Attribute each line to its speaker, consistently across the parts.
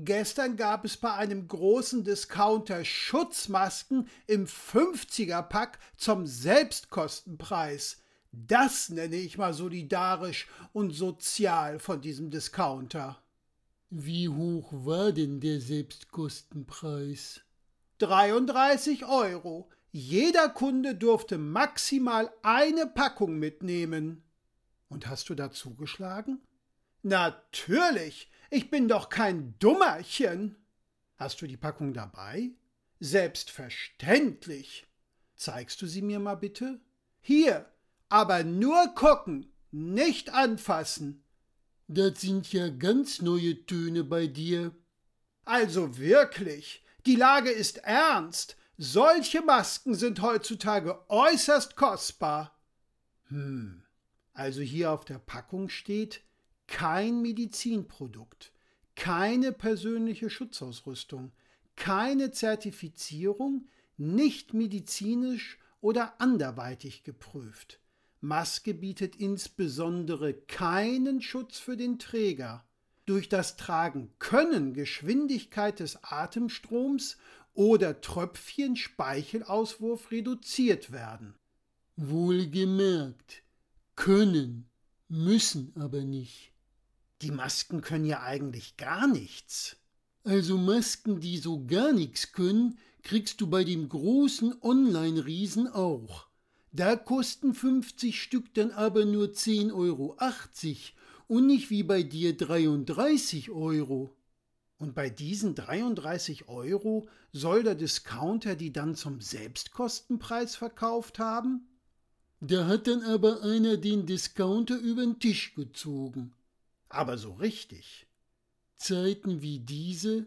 Speaker 1: Gestern gab es bei einem großen Discounter Schutzmasken im 50er-Pack zum Selbstkostenpreis. Das nenne ich mal solidarisch und sozial von diesem Discounter.
Speaker 2: Wie hoch war denn der Selbstkostenpreis?
Speaker 1: 33 Euro. Jeder Kunde durfte maximal eine Packung mitnehmen. Und hast du da zugeschlagen? Natürlich. Ich bin doch kein Dummerchen. Hast du die Packung dabei? Selbstverständlich. Zeigst du sie mir mal bitte? Hier, aber nur gucken, nicht anfassen.
Speaker 2: Das sind ja ganz neue Töne bei dir.
Speaker 1: Also wirklich, die Lage ist ernst. Solche Masken sind heutzutage äußerst kostbar. Hm, also hier auf der Packung steht kein Medizinprodukt, keine persönliche Schutzausrüstung, keine Zertifizierung, nicht medizinisch oder anderweitig geprüft. Maske bietet insbesondere keinen Schutz für den Träger. Durch das Tragen können Geschwindigkeit des Atemstroms oder Tröpfchen Speichelauswurf reduziert werden.
Speaker 2: Wohlgemerkt, können, müssen aber nicht.
Speaker 1: Die Masken können ja eigentlich gar nichts.
Speaker 2: Also Masken, die so gar nichts können, kriegst du bei dem großen Online-Riesen auch. Da kosten 50 Stück dann aber nur 10,80 Euro und nicht wie bei dir 33 Euro.
Speaker 1: Und bei diesen 33 Euro soll der Discounter die dann zum Selbstkostenpreis verkauft haben?
Speaker 2: Da hat dann aber einer den Discounter übern Tisch gezogen.
Speaker 1: Aber so richtig.
Speaker 2: Zeiten wie diese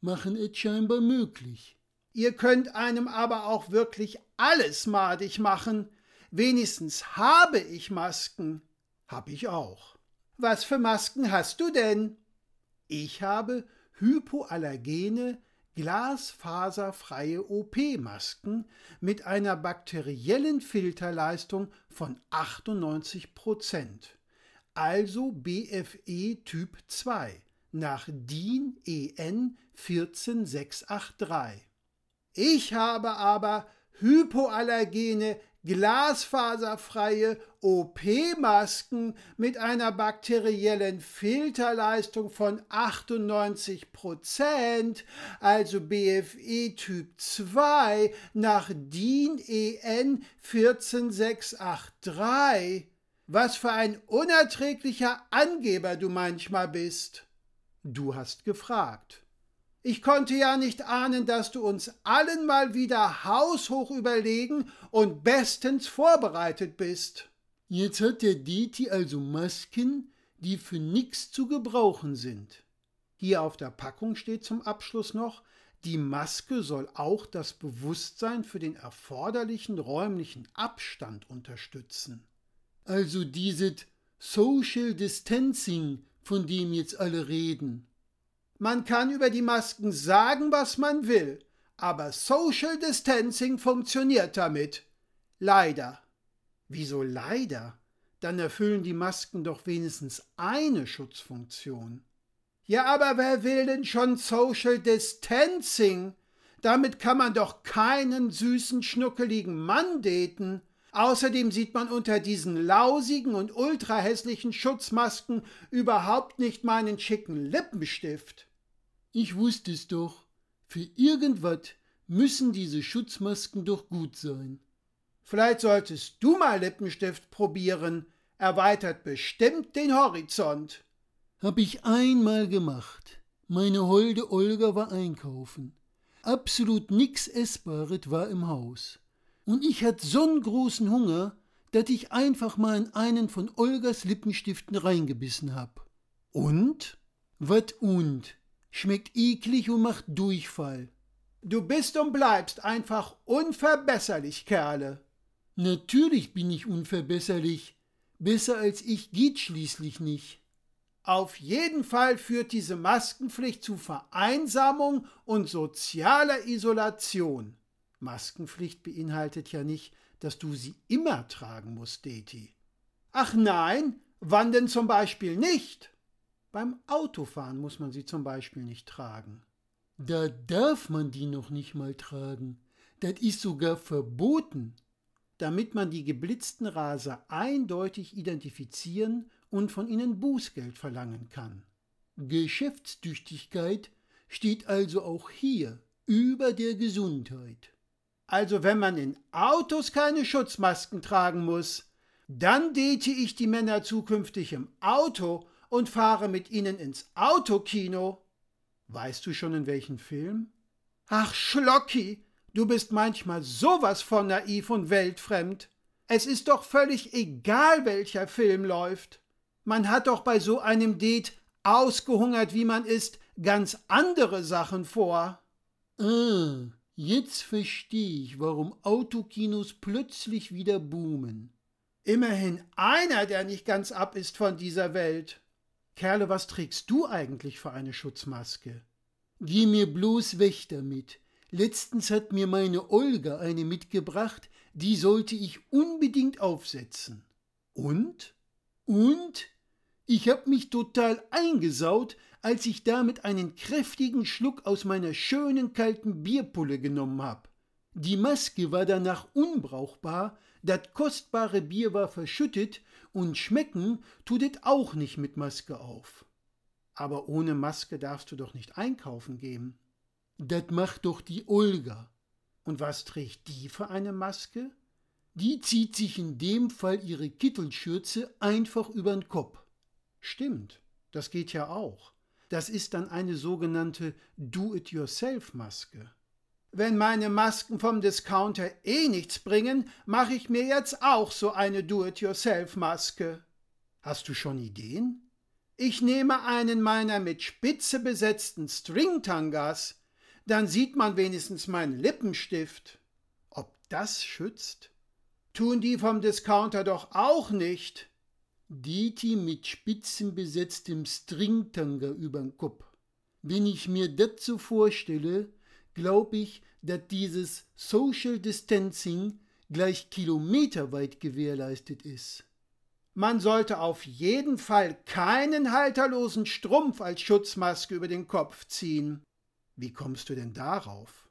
Speaker 2: machen es scheinbar möglich.
Speaker 1: Ihr könnt einem aber auch wirklich alles madig machen. Wenigstens habe ich Masken. Hab ich auch. Was für Masken hast du denn? Ich habe hypoallergene, glasfaserfreie OP-Masken mit einer bakteriellen Filterleistung von 98 Prozent also BFE Typ 2 nach DIN EN 14683. Ich habe aber hypoallergene glasfaserfreie OP-Masken mit einer bakteriellen Filterleistung von 98%, also BFE Typ 2 nach DIN EN 14683. Was für ein unerträglicher Angeber du manchmal bist. Du hast gefragt. Ich konnte ja nicht ahnen, dass du uns allen mal wieder haushoch überlegen und bestens vorbereitet bist.
Speaker 2: Jetzt hat der Deti also Masken, die für nix zu gebrauchen sind.
Speaker 1: Hier auf der Packung steht zum Abschluss noch, die Maske soll auch das Bewusstsein für den erforderlichen räumlichen Abstand unterstützen.
Speaker 2: Also dieses Social Distancing, von dem jetzt alle reden.
Speaker 1: Man kann über die Masken sagen, was man will, aber Social Distancing funktioniert damit. Leider. Wieso leider? Dann erfüllen die Masken doch wenigstens eine Schutzfunktion. Ja, aber wer will denn schon Social Distancing? Damit kann man doch keinen süßen, schnuckeligen Mann daten. Außerdem sieht man unter diesen lausigen und ultrahässlichen Schutzmasken überhaupt nicht meinen schicken Lippenstift.
Speaker 2: Ich wusste es doch. Für irgendwas müssen diese Schutzmasken doch gut sein.
Speaker 1: Vielleicht solltest du mal Lippenstift probieren. Erweitert bestimmt den Horizont.
Speaker 2: Hab ich einmal gemacht. Meine holde Olga war einkaufen. Absolut nix Essbares war im Haus. Und ich hatte so'n großen Hunger, dass ich einfach mal in einen von Olgas Lippenstiften reingebissen hab.
Speaker 1: Und?
Speaker 2: Wat und? Schmeckt eklig und macht Durchfall.
Speaker 1: Du bist und bleibst einfach unverbesserlich, Kerle.
Speaker 2: Natürlich bin ich unverbesserlich. Besser als ich geht schließlich nicht.
Speaker 1: Auf jeden Fall führt diese Maskenpflicht zu Vereinsamung und sozialer Isolation. Maskenpflicht beinhaltet ja nicht, dass du sie immer tragen musst, Deti. Ach nein, wann denn zum Beispiel nicht? Beim Autofahren muss man sie zum Beispiel nicht tragen.
Speaker 2: Da darf man die noch nicht mal tragen. Das ist sogar verboten.
Speaker 1: Damit man die geblitzten Raser eindeutig identifizieren und von ihnen Bußgeld verlangen kann.
Speaker 2: Geschäftstüchtigkeit steht also auch hier über der Gesundheit.
Speaker 1: Also wenn man in Autos keine Schutzmasken tragen muss, dann date ich die Männer zukünftig im Auto und fahre mit ihnen ins Autokino. Weißt du schon in welchen Film? Ach, Schlocki, du bist manchmal sowas von naiv und weltfremd. Es ist doch völlig egal, welcher Film läuft. Man hat doch bei so einem Date, ausgehungert wie man ist, ganz andere Sachen vor.
Speaker 2: Ah, Jetzt verstehe ich, warum Autokinos plötzlich wieder boomen.
Speaker 1: Immerhin einer, der nicht ganz ab ist von dieser Welt. Kerle, was trägst du eigentlich für eine Schutzmaske?
Speaker 2: Geh mir bloß weg damit. Letztens hat mir meine Olga eine mitgebracht, die sollte ich unbedingt aufsetzen.
Speaker 1: Und?
Speaker 2: Und? Ich hab mich total eingesaut, als ich damit einen kräftigen Schluck aus meiner schönen kalten Bierpulle genommen hab. Die Maske war danach unbrauchbar, dat kostbare Bier war verschüttet und schmecken tut et auch nicht mit Maske auf.
Speaker 1: Aber ohne Maske darfst du doch nicht einkaufen gehen.
Speaker 2: Dat macht doch die Olga.
Speaker 1: Und was trägt die für eine Maske?
Speaker 2: Die zieht sich in dem Fall ihre Kittelschürze einfach übern Kopf.
Speaker 1: Stimmt, das geht ja auch. Das ist dann eine sogenannte Do-it-yourself-Maske. Wenn meine Masken vom Discounter eh nichts bringen, mache ich mir jetzt auch so eine Do-it-yourself-Maske. Hast du schon Ideen? Ich nehme einen meiner mit Spitze besetzten Stringtangas, dann sieht man wenigstens meinen Lippenstift. Ob das schützt? Tun die vom Discounter doch auch nicht.
Speaker 2: Deti mit spitzenbesetztem Stringtanga übern Kopf. Wenn ich mir das so vorstelle, glaub ich, dass dieses Social Distancing gleich kilometerweit gewährleistet ist.
Speaker 1: Man sollte auf jeden Fall keinen halterlosen Strumpf als Schutzmaske über den Kopf ziehen. Wie kommst du denn darauf?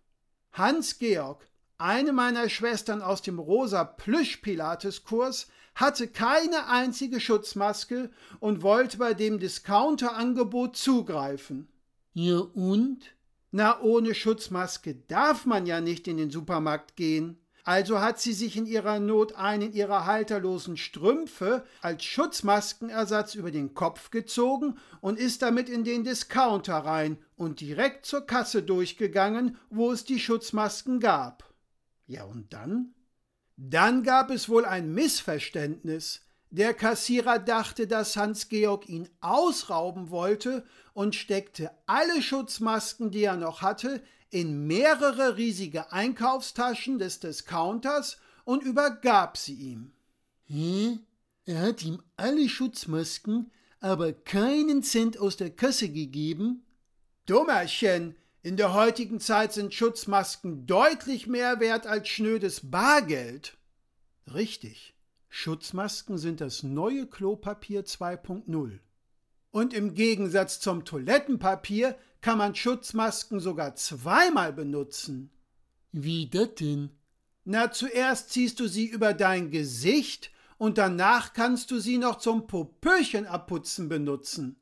Speaker 1: Hans Georg, eine meiner Schwestern aus dem rosa Plüsch-Pilates-Kurs, hatte keine einzige Schutzmaske und wollte bei dem Discounter-Angebot zugreifen.
Speaker 2: Ja und?
Speaker 1: Na, ohne Schutzmaske darf man ja nicht in den Supermarkt gehen. Also hat sie sich in ihrer Not einen ihrer halterlosen Strümpfe als Schutzmaskenersatz über den Kopf gezogen und ist damit in den Discounter rein und direkt zur Kasse durchgegangen, wo es die Schutzmasken gab. Ja, und dann? Dann gab es wohl ein Missverständnis. Der Kassierer dachte, dass Hans-Georg ihn ausrauben wollte und steckte alle Schutzmasken, die er noch hatte, in mehrere riesige Einkaufstaschen des Discounters und übergab sie ihm.
Speaker 2: Hä? Er hat ihm alle Schutzmasken, aber keinen Cent aus der Kasse gegeben?
Speaker 1: Dummerchen, in der heutigen Zeit sind Schutzmasken deutlich mehr wert als schnödes Bargeld. Richtig, Schutzmasken sind das neue Klopapier 2.0. Und im Gegensatz zum Toilettenpapier kann man Schutzmasken sogar zweimal benutzen.
Speaker 2: Wie das denn?
Speaker 1: Na, zuerst ziehst du sie über dein Gesicht und danach kannst du sie noch zum Popöchen abputzen benutzen.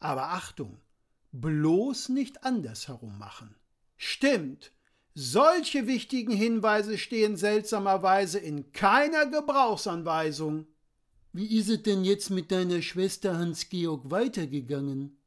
Speaker 1: Aber Achtung, bloß nicht andersherum machen. Stimmt, solche wichtigen Hinweise stehen seltsamerweise in keiner Gebrauchsanweisung.
Speaker 2: Wie ist es denn jetzt mit deiner Schwester Hans-Georg weitergegangen?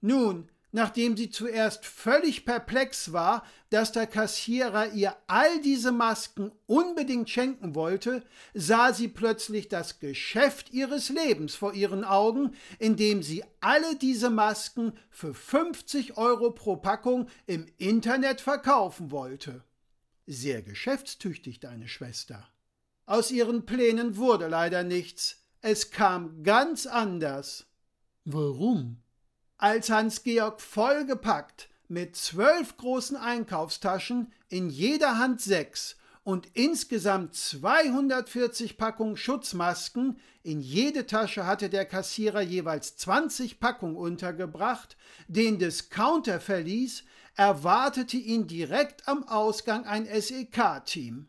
Speaker 1: Nun, nachdem sie zuerst völlig perplex war, dass der Kassierer ihr all diese Masken unbedingt schenken wollte, sah sie plötzlich das Geschäft ihres Lebens vor ihren Augen, indem sie alle diese Masken für 50 Euro pro Packung im Internet verkaufen wollte. Sehr geschäftstüchtig, deine Schwester. Aus ihren Plänen wurde leider nichts. Es kam ganz anders.
Speaker 2: Warum?
Speaker 1: Als Hans-Georg vollgepackt mit zwölf großen Einkaufstaschen, in jeder Hand sechs und insgesamt 240 Packungen Schutzmasken, in jede Tasche hatte der Kassierer jeweils 20 Packungen untergebracht, den Discounter verließ, erwartete ihn direkt am Ausgang ein SEK-Team.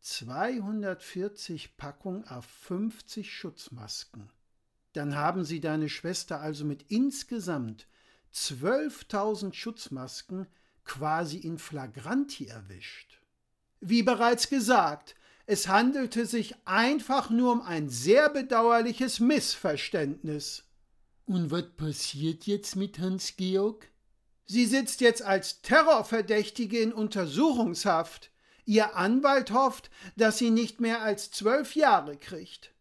Speaker 1: 240 Packungen auf 50 Schutzmasken. Dann haben sie deine Schwester also mit insgesamt 12.000 Schutzmasken quasi in Flagranti erwischt. Wie bereits gesagt, es handelte sich einfach nur um ein sehr bedauerliches Missverständnis.
Speaker 2: Und was passiert jetzt mit Hans-Georg?
Speaker 1: Sie sitzt jetzt als Terrorverdächtige in Untersuchungshaft. Ihr Anwalt hofft, dass sie nicht mehr als zwölf Jahre kriegt.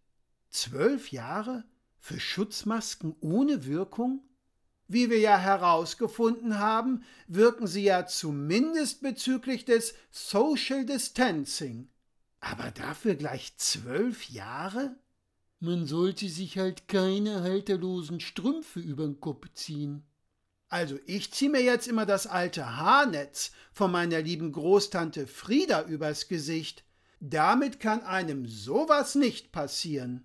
Speaker 1: Zwölf Jahre? Für Schutzmasken ohne Wirkung? Wie wir ja herausgefunden haben, wirken sie ja zumindest bezüglich des Social Distancing. Aber dafür gleich zwölf Jahre?
Speaker 2: Man sollte sich halt keine halterlosen Strümpfe übern Kopf ziehen.
Speaker 1: Also ich zieh mir jetzt immer das alte Haarnetz von meiner lieben Großtante Frieda übers Gesicht. Damit kann einem sowas nicht passieren.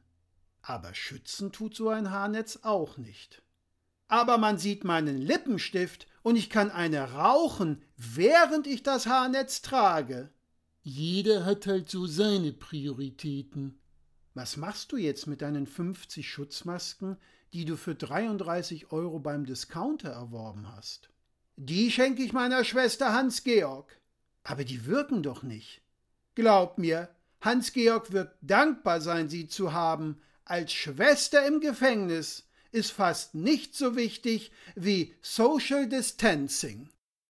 Speaker 1: Aber schützen tut so ein Haarnetz auch nicht aber man sieht meinen Lippenstift und ich kann eine rauchen, während ich das Haarnetz trage.
Speaker 2: Jeder hat halt so seine Prioritäten.
Speaker 1: Was machst du jetzt mit deinen 50 Schutzmasken, die du für 33 Euro beim Discounter erworben hast? Die schenke ich meiner Schwester Hans-Georg. Aber die wirken doch nicht. Glaub mir, Hans-Georg wird dankbar sein, sie zu haben, als Schwester im Gefängnis ist fast nicht so wichtig wie Social Distancing.